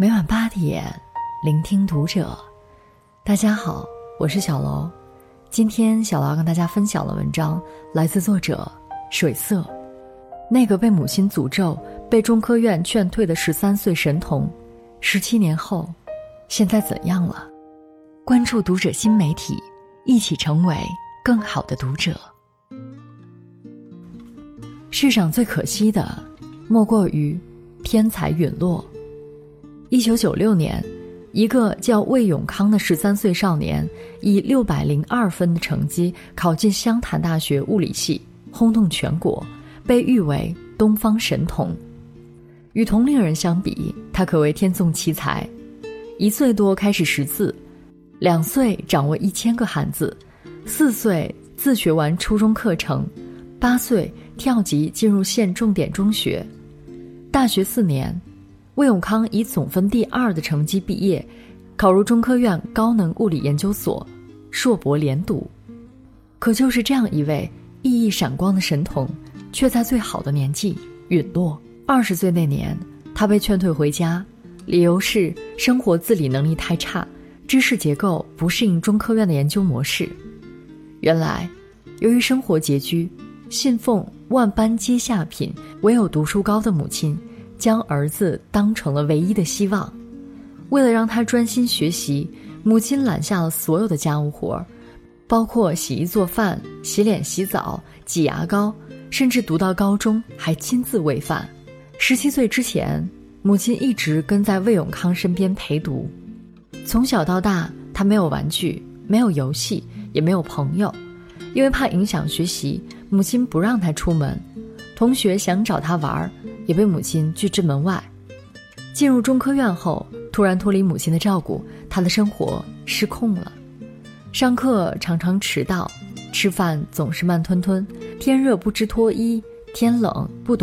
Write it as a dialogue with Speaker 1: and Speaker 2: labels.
Speaker 1: 每晚八点，聆听读者。大家好，我是小楼。今天小楼要跟大家分享的文章来自作者水色。那个被母亲诅咒、被中科院劝退的十三岁神童，十七年后，现在怎样了？关注读者新媒体，一起成为更好的读者。世上最可惜的，莫过于天才陨落。一九九六年，一个叫魏永康的十三岁少年以六百零二分的成绩考进湘潭大学物理系，轰动全国，被誉为“东方神童”。与同龄人相比，他可谓天纵奇才：一岁多开始识字，两岁掌握一千个汉字，四岁自学完初中课程，八岁跳级进入县重点中学，大学四年。魏永康以总分第二的成绩毕业，考入中科院高能物理研究所，硕博连读。可就是这样一位熠熠闪光的神童，却在最好的年纪陨落。二十岁那年，他被劝退回家，理由是生活自理能力太差，知识结构不适应中科院的研究模式。原来，由于生活拮据，信奉“万般皆下品，唯有读书高”的母亲。将儿子当成了唯一的希望，为了让他专心学习，母亲揽下了所有的家务活，包括洗衣做饭、洗脸洗澡、挤牙膏，甚至读到高中还亲自喂饭。十七岁之前，母亲一直跟在魏永康身边陪读。从小到大，他没有玩具，没有游戏，也没有朋友，因为怕影响学习，母亲不让他出门。同学想找他玩儿。也被母亲拒之门外。进入中科院后，突然脱离母亲的照顾，他的生活失控了。上课常常迟到，吃饭总是慢吞吞，天热不知脱衣，天冷不懂